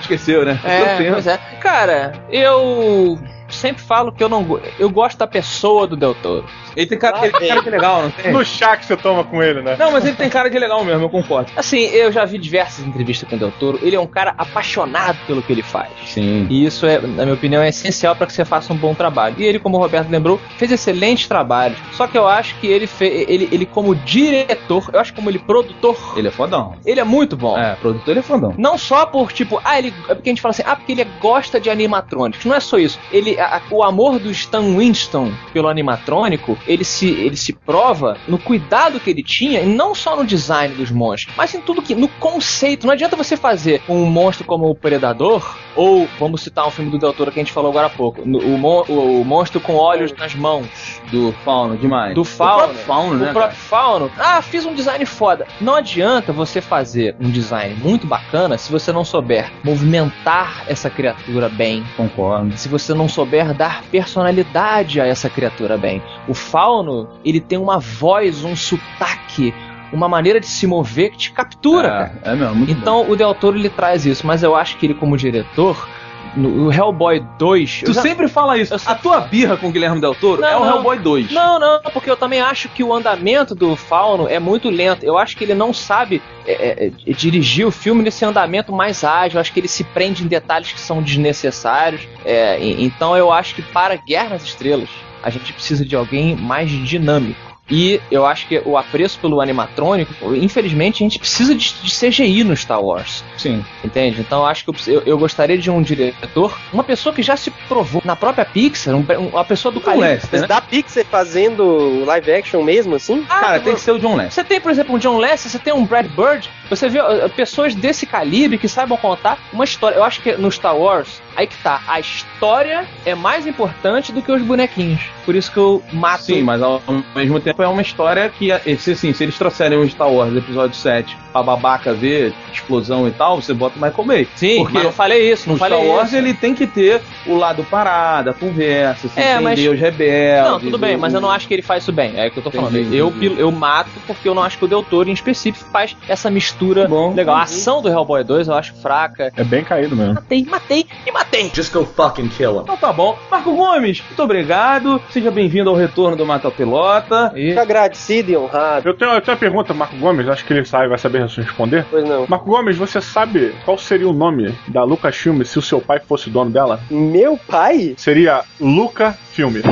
Esqueceu, né? É, é. Cara, eu sempre falo que eu não eu gosto da pessoa do Del Toro. Ele tem cara, ele tem cara de legal, não tem? No chá que você toma com ele, né? Não, mas ele tem cara de legal mesmo, eu concordo. Assim, eu já vi diversas entrevistas com o Del Toro. Ele é um cara apaixonado pelo que ele faz. Sim. E isso, é, na minha opinião, é essencial para que você faça um bom trabalho. E ele, como o Roberto lembrou, fez excelentes trabalhos. Só que eu acho que ele, fe- ele, ele como diretor, eu acho que como ele produtor, Ele é fodão. ele é muito bom. É, produtor ele é fodão. Não só por, tipo, ah, ele. É porque a gente fala assim, ah, porque ele gosta de animatrônicos. Não é só isso. Ele, a- a- o amor do Stan Winston pelo animatrônico, ele se, ele se prova no cuidado que ele tinha, e não só no design dos monstros, mas em tudo que. no conceito. Não adianta você fazer um monstro como o Predador, ou vamos citar um filme do Del Toro que a gente falou agora há pouco, no- o, mon- o, o monstro com olhos nas mãos. Do Fauno, demais. Do Fauno. O próprio Fauno, né? O próprio Fauno. Ah, fiz um design foda. Não adianta você fazer um design muito bacana se você não souber movimentar essa criatura bem. Concordo. Se você não souber dar personalidade a essa criatura bem. O Fauno, ele tem uma voz, um sotaque, uma maneira de se mover que te captura, cara. É, é mesmo, muito bom. Então o Del Toro ele traz isso, mas eu acho que ele como diretor, no o Hellboy 2, Tu já- sempre fala isso. eu A tua birra com o Guilherme Del Toro Não, é o não. Hellboy 2. Não, não, porque eu também acho que o andamento do Fauno é muito lento. Eu acho que ele não sabe é, é, é, dirigir o filme nesse andamento mais ágil. Eu acho que ele se prende em detalhes que são desnecessários. É, e- então eu acho que para Guerra nas Estrelas a gente precisa de alguém mais dinâmico. E eu acho que o apreço pelo animatrônico, infelizmente, a gente precisa de, de CGI no Star Wars. Sim. Entende? Então eu acho que eu, eu, gostaria de um diretor, uma pessoa que já se provou na própria Pixar, um- uma pessoa do John calibre. Lester, né? da Pixar fazendo live action mesmo, assim? Ah, Cara, tem que ser o John Lester. Você tem, por exemplo, um John Lester, você tem um Brad Bird, você vê uh, pessoas desse calibre que saibam contar uma história. Eu acho que no Star Wars, aí que tá, a história é mais importante do que os bonequinhos. Por isso que eu mato. Sim, mas ao mesmo tempo é uma história que, se, assim, se eles trouxerem o Star Wars episódio 7 pra babaca ver explosão e tal, você bota o Michael Bay. Sim, Porque mas não falei isso, não No falei Star Wars isso. ele tem que ter o lado parado, a conversa, se É, entender mas- os rebeldes. Não, tudo bem, o- mas eu não acho que ele faz isso bem. É o que eu tô falando. Entendi, Eu, entendi. eu mato porque eu não acho que o Del Toro, em específico, faz essa mistura Bom, legal. A entendi. ação do Hellboy 2 eu acho fraca. É bem caído mesmo. Matei, matei e matei. Just go fucking kill him. Então tá bom. Marco Gomes, muito obrigado. Seja bem-vindo ao retorno do Mata Pelota. E... Fico agradecido e honrado. Eu tenho, eu tenho uma pergunta, Marco Gomes, acho que ele sabe, vai saber responder. Pois não. Marco Gomes, você sabe qual seria o nome da Lucasfilm se o seu pai fosse dono dela? Meu pai? Seria Luca Filme.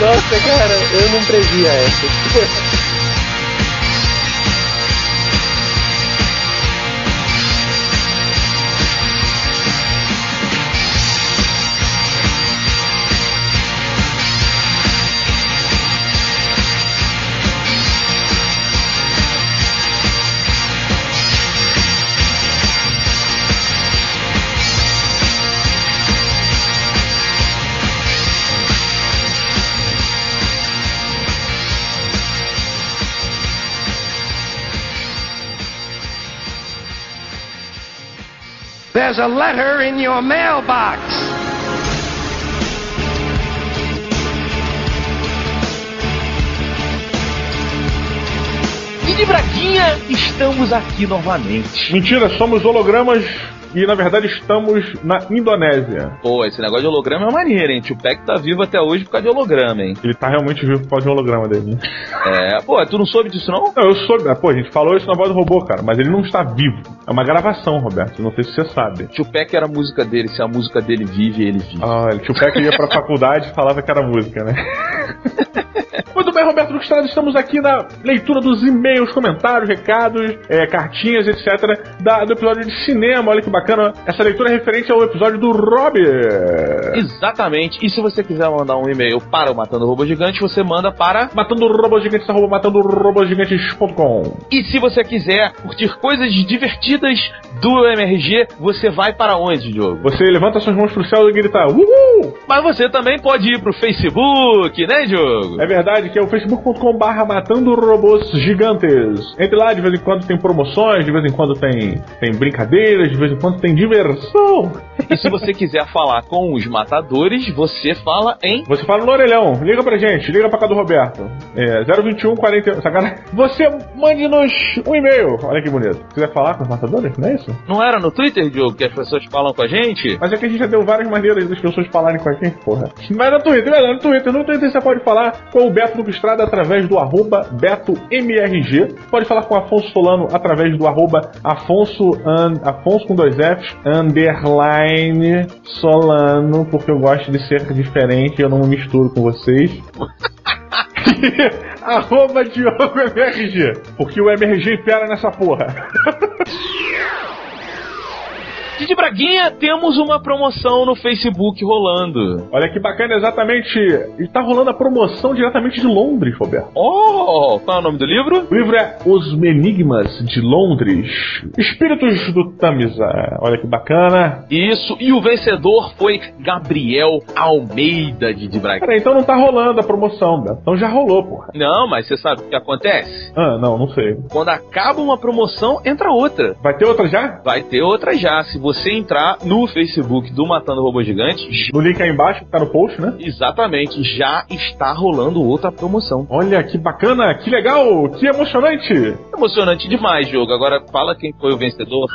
Nossa, cara, eu não previa essa. There's a letter in your mailbox. E de Braguinha, estamos aqui novamente. Mentira, somos hologramas e na verdade estamos na Indonésia. Pô, esse negócio de holograma é maneiro, hein? Tio Peck tá vivo até hoje por causa de holograma, hein? Ele tá realmente vivo por causa de holograma dele. né? É, pô, tu não soube disso não? Não, eu soube. ah, Pô, a gente falou isso na voz do robô, cara, mas ele não está vivo. É uma gravação, Roberto. Não sei se você sabe. Tio Peck era a música dele, se a música dele vive, ele vive. Ah, o tio Peck ia pra faculdade e falava que era música, né? Bem, Roberto Duque Estrada, estamos aqui na leitura dos e-mails, comentários, recados, é, cartinhas, etc. Da, do episódio de cinema. Olha que bacana. Essa leitura é referente ao episódio do Rob. Exatamente. E se você quiser mandar um e-mail para o Matando Robô Gigante, você manda para. Matando Robôs Gigantes, arroba matando robôsgigantes.com. E se você quiser curtir coisas divertidas do MRG, você vai para onde, Diogo? Você levanta suas mãos pro céu e grita Uhul! Mas você também pode ir pro Facebook, né, Diogo? É verdade que é o facebook.com/barra matando robôs gigantes. Entre lá, de vez em quando tem promoções, de vez em quando tem, tem brincadeiras, de vez em quando tem diversão. E se você quiser falar com os matadores, você fala em. Você fala no orelhão, liga pra gente, liga pra cá do Roberto. É 021 40. Sacanagem. Você mande-nos um e-mail. Olha que bonito. Se quiser falar com os matadores, não é isso? Não era no Twitter, Diogo, que as pessoas falam com a gente? Mas é que a gente já deu várias maneiras das pessoas falarem com a gente, porra. Mas no Twitter, é, no Twitter, no Twitter você pode falar com o Beto do Estrada através do arroba BetoMRG. Pode falar com Afonso Solano através do arroba Afonso, an, Afonso com dois Fs, underline Solano, porque eu gosto de ser diferente e eu não me misturo com vocês. arroba Diogo MRG, porque o MRG impera nessa porra. Didi Braguinha, temos uma promoção no Facebook rolando. Olha que bacana, exatamente. Está rolando a promoção diretamente de Londres, Roberto. Oh, qual é o nome do livro? O livro é Os Menigmas de Londres. Espíritos do Tamisa. Olha que bacana. Isso, e o vencedor foi Gabriel Almeida, Didi Braguinha. Peraí, então não tá rolando a promoção, Beto. Então já rolou, porra. Não, mas você sabe o que acontece? Ah, não, não sei. Quando acaba uma promoção, entra outra. Vai ter outra já? Vai ter outra já. Se você entrar no Facebook do Matando Robô Gigante, No link aí embaixo, que tá no post, né? exatamente, já está rolando outra promoção. Olha que bacana, que legal, que emocionante. Emocionante demais, jogo. Agora fala quem foi o vencedor.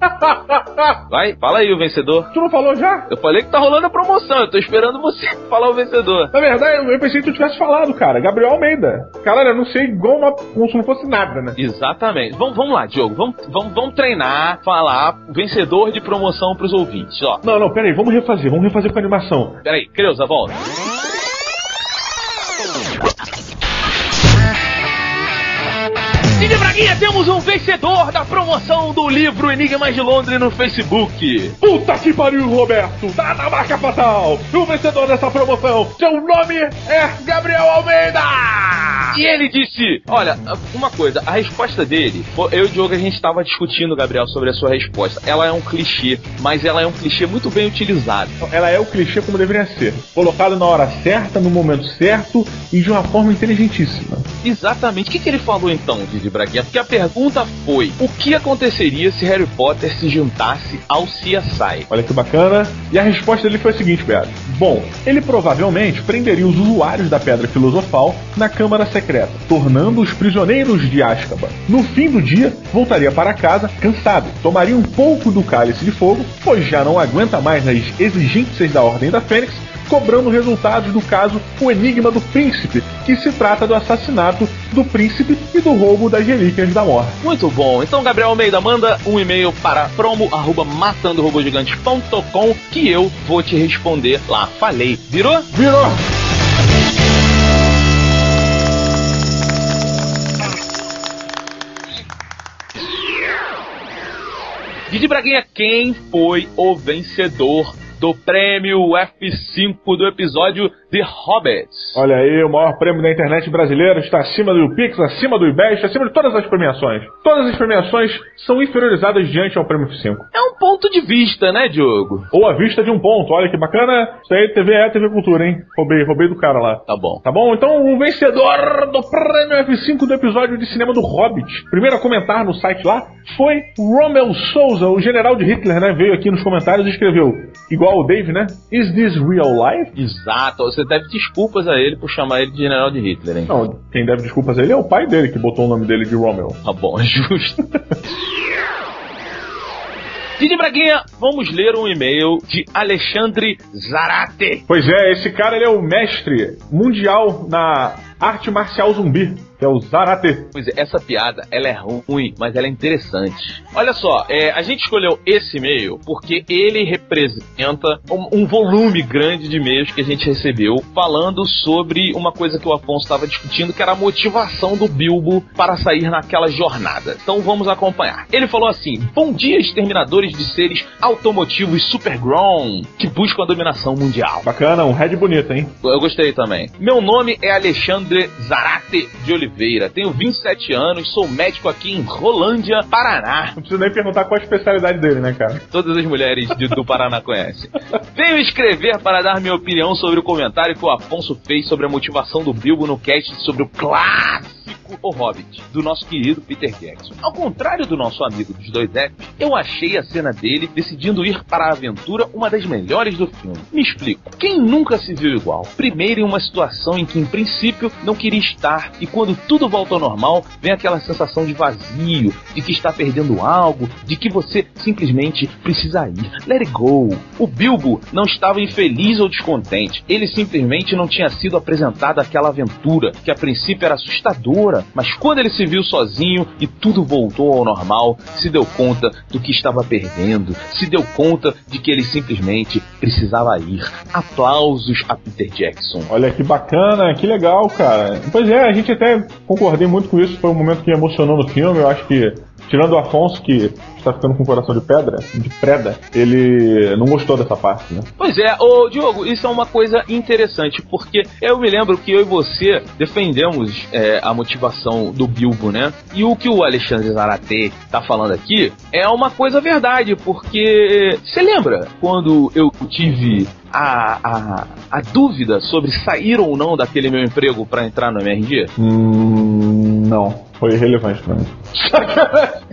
Vai, fala aí o vencedor. Tu não falou já? Eu falei que tá rolando a promoção, eu tô esperando você falar o vencedor. Na verdade, eu pensei que tu tivesse falado, cara. Gabriel Almeida. Caralho, eu não sei igual uma, como se não fosse nada, né? Exatamente. Vamos, vamos lá, Diogo. Vamos, vamos, vamos treinar, falar o vencedor de promoção pros ouvintes, ó. Não, não, peraí, vamos refazer, vamos refazer com a animação. Peraí, Creuza, volta. Didi Braguinha, temos um vencedor da promoção do livro Enigmas de Londres no Facebook. Puta que pariu, Roberto! Tá na marca fatal! O vencedor dessa promoção, seu nome é Gabriel Almeida! E ele disse: Olha, uma coisa, a resposta dele, eu e o Diogo a gente estava discutindo, Gabriel, sobre a sua resposta. Ela é um clichê, mas ela é um clichê muito bem utilizado. Ela é o clichê como deveria ser. Colocado na hora certa, no momento certo e de uma forma inteligentíssima. Exatamente. O que, que ele falou então, Didi Braguinha? Porque a pergunta foi: o que aconteceria se Harry Potter se juntasse ao CSI? Olha que bacana. E a resposta dele foi a seguinte, Beto. Bom, ele provavelmente prenderia os usuários da Pedra Filosofal na Câmara Secreta, tornando-os prisioneiros de Azkaban. No fim do dia, voltaria para casa cansado, tomaria um pouco do cálice de fogo, pois já não aguenta mais as exigências da Ordem da Fênix, cobrando resultados do caso O Enigma do Príncipe, que se trata do assassinato do príncipe e do roubo das relíquias da morte. Muito bom. Então, Gabriel Almeida, manda um e-mail para promo@matandorobogigantes.com que eu vou te responder lá. Falei. Virou? Virou! Didi Braguinha, quem foi o vencedor do prêmio F5 do episódio The Hobbits? Olha aí, o maior prêmio da internet brasileira está acima do Pix, acima do eBay, está acima de todas as premiações. Todas as premiações são inferiorizadas diante ao prêmio F5. É um ponto de vista, né, Diogo? Ou a vista de um ponto, olha que bacana. Isso aí TV é TV Cultura, hein? Roubei, roubei do cara lá. Tá bom. Tá bom? Então, o vencedor do prêmio F5 do episódio de cinema do Hobbit, primeiro a comentar no site lá, foi Rommel Souza, o general de Hitler, né? Veio aqui nos comentários e escreveu, igual o Dave, né? Is this real life? Exato. Você deve desculpas a ele por chamar ele de general de Hitler, hein? Não, quem deve desculpas a ele é o pai dele que botou o nome dele de Rommel. Tá bom, é justo. Didi Braguinha, vamos ler um e-mail de Alexandre Zarate. Pois é, esse cara ele é o mestre mundial na arte marcial zumbi, que é o Zarate. Pois é, essa piada, ela é ruim, mas ela é interessante. Olha só, é, a gente escolheu esse e-mail porque ele representa um, um volume grande de e-mails que a gente recebeu falando sobre uma coisa que o Afonso estava discutindo, que era a motivação do Bilbo para sair naquela jornada. Então vamos acompanhar. Ele falou assim: Bom dia, exterminadores de seres automotivos supergrown que buscam a dominação mundial. Bacana, um head bonito, hein? Eu gostei também. Meu nome é Alexandre Zarate de Oliveira. Oliveira, tenho 27 anos, sou médico aqui em Rolândia, Paraná. Não preciso nem perguntar qual a especialidade dele, né, cara? Todas as mulheres de- do Paraná conhecem. Venho escrever para dar minha opinião sobre o comentário que o Afonso fez sobre a motivação do Bilbo no cast sobre o clássico O Hobbit, do nosso querido Peter Jackson. Ao contrário do nosso amigo dos dois apps, eu achei a cena dele decidindo ir para a aventura uma das melhores do filme. Me explico. Quem nunca se viu igual? Primeiro em uma situação em que, em princípio, não queria estar, e quando tudo volta ao normal, vem aquela sensação de vazio, de que está perdendo algo, de que você simplesmente precisa ir. Let it go. O Bilbo não estava infeliz ou descontente. Ele simplesmente não tinha sido apresentado aquela aventura, que a princípio era assustadora, mas quando ele se viu sozinho e tudo voltou ao normal, se deu conta do que estava perdendo, se deu conta de que ele simplesmente precisava ir. Aplausos a Peter Jackson. Olha que bacana, que legal, cara. Pois é, a gente até concordei muito com isso, foi um momento que emocionou no filme. Eu acho que, tirando o Afonso, que está ficando com o coração de pedra, de preda, ele não gostou dessa parte, né? Pois é, ô Diogo, isso é uma coisa interessante, porque eu me lembro que eu e você defendemos é, a motivação do Bilbo, né? E o que o Alexandre Zarate tá falando aqui é uma coisa verdade, porque você lembra quando eu tive a, a, a dúvida sobre sair ou não daquele meu emprego para entrar no MRG? Hum, não, foi irrelevante pra mim.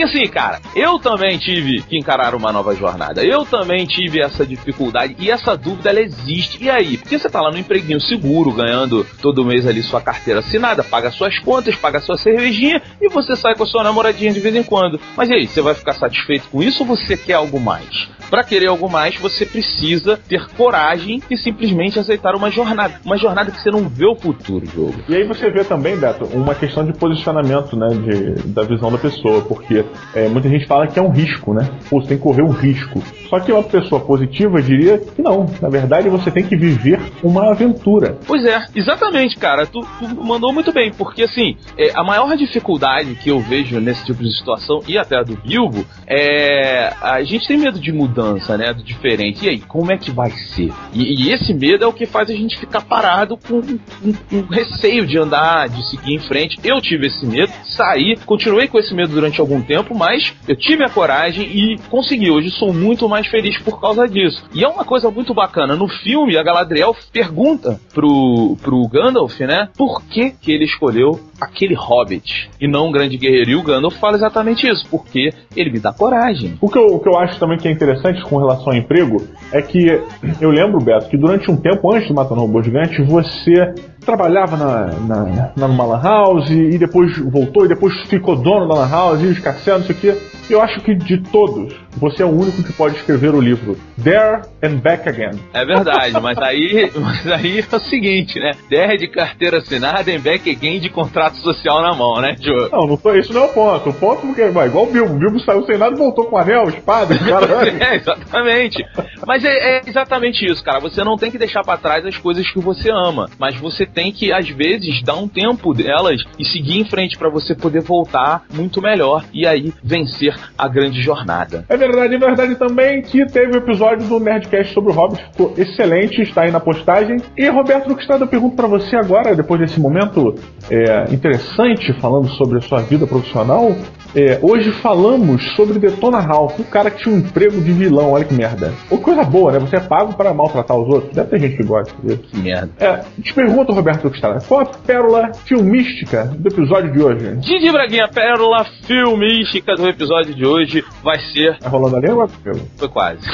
Porque assim, cara, eu também tive que encarar uma nova jornada. Eu também tive essa dificuldade e essa dúvida ela existe. E aí? Porque você tá lá no empreguinho seguro, ganhando todo mês ali sua carteira assinada, paga suas contas, paga sua cervejinha e você sai com a sua namoradinha de vez em quando. Mas e aí, você vai ficar satisfeito com isso ou você quer algo mais? Para querer algo mais, você precisa ter coragem e simplesmente aceitar uma jornada. Uma jornada que você não vê o futuro, jogo. E aí você vê também, Beto, uma questão de posicionamento, né, de, da visão da pessoa, porque é, muita gente fala que é um risco, né? Pô, você tem que correr um risco. Só que uma pessoa positiva diria que não. Na verdade, você tem que viver uma aventura. Pois é, exatamente, cara. Tu, tu mandou muito bem, porque assim, é, a maior dificuldade que eu vejo nesse tipo de situação, e até a do Bilbo, é. A gente tem medo de mudança, né? Do diferente. E aí, como é que vai ser? E, e esse medo é o que faz a gente ficar parado com, com receio de andar, de seguir em frente. Eu tive esse medo, saí, continuei com esse medo durante algum tempo, mas eu tive a coragem e consegui. Hoje sou muito mais feliz por causa disso. E é uma coisa muito bacana. No filme, a Galadriel pergunta pro, pro Gandalf, né? Por que, que ele escolheu aquele hobbit e não um grande guerreiro? E o Gandalf fala exatamente isso. Porque ele me dá coragem. O que, eu, o que eu acho também que é interessante com relação ao emprego é que eu lembro, Beto, que durante um tempo antes de Matar um Robô Gigante, você trabalhava na, na, na numa lan house e depois voltou e depois ficou dono da lan house e os não sei o quê. Eu acho que de todos, você é o único que pode escrever o livro There and Back Again. É verdade, mas aí, mas aí é o seguinte, né? Der de carteira assinada em back again de contrato social na mão, né, Joe? Não, não foi, isso não é o ponto. O ponto é vai igual o Bilbo. O Bilbo saiu sem nada e voltou com anel, espada, caralho. É, exatamente. Mas é, é exatamente isso, cara. Você não tem que deixar pra trás as coisas que você ama, mas você tem que, às vezes, dar um tempo delas e seguir em frente pra você poder voltar muito melhor e aí vencer a grande jornada. É verdade, é verdade também que teve o episódio do Nerdcast sobre o Hobbit, ficou excelente, está aí na postagem. E Roberto Luquistado, eu pergunto pra você agora, depois desse momento é, interessante, falando sobre a sua vida profissional, é, hoje falamos sobre Detona Ralph, o cara que tinha um emprego de vilão, olha que merda. Ou coisa boa, né? Você é pago para maltratar os outros. Deve ter gente que gosta disso. Que merda. É, te pergunto, Roberto Luquistado, qual a pérola filmística do episódio de hoje? Didi Braguinha, pérola filmística do episódio de hoje vai ser. Tá rolando a língua? Pelo? Foi quase.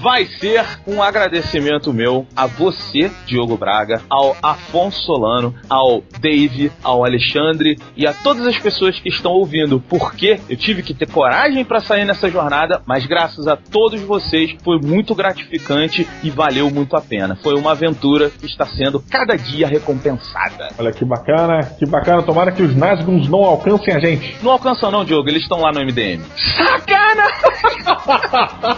vai ser um agradecimento meu a você, Diogo Braga, ao Afonso Solano, ao Dave, ao Alexandre e a todas as pessoas que estão ouvindo. Porque eu tive que ter coragem para sair nessa jornada, mas graças a todos vocês foi muito gratificante e valeu muito a pena. Foi uma aventura que está sendo cada dia recompensada. Olha que bacana, que bacana. Tomara que os Nazguns não alcancem a gente. Não alcançam não, Diogo, eles estão lá no MDM. Sacana!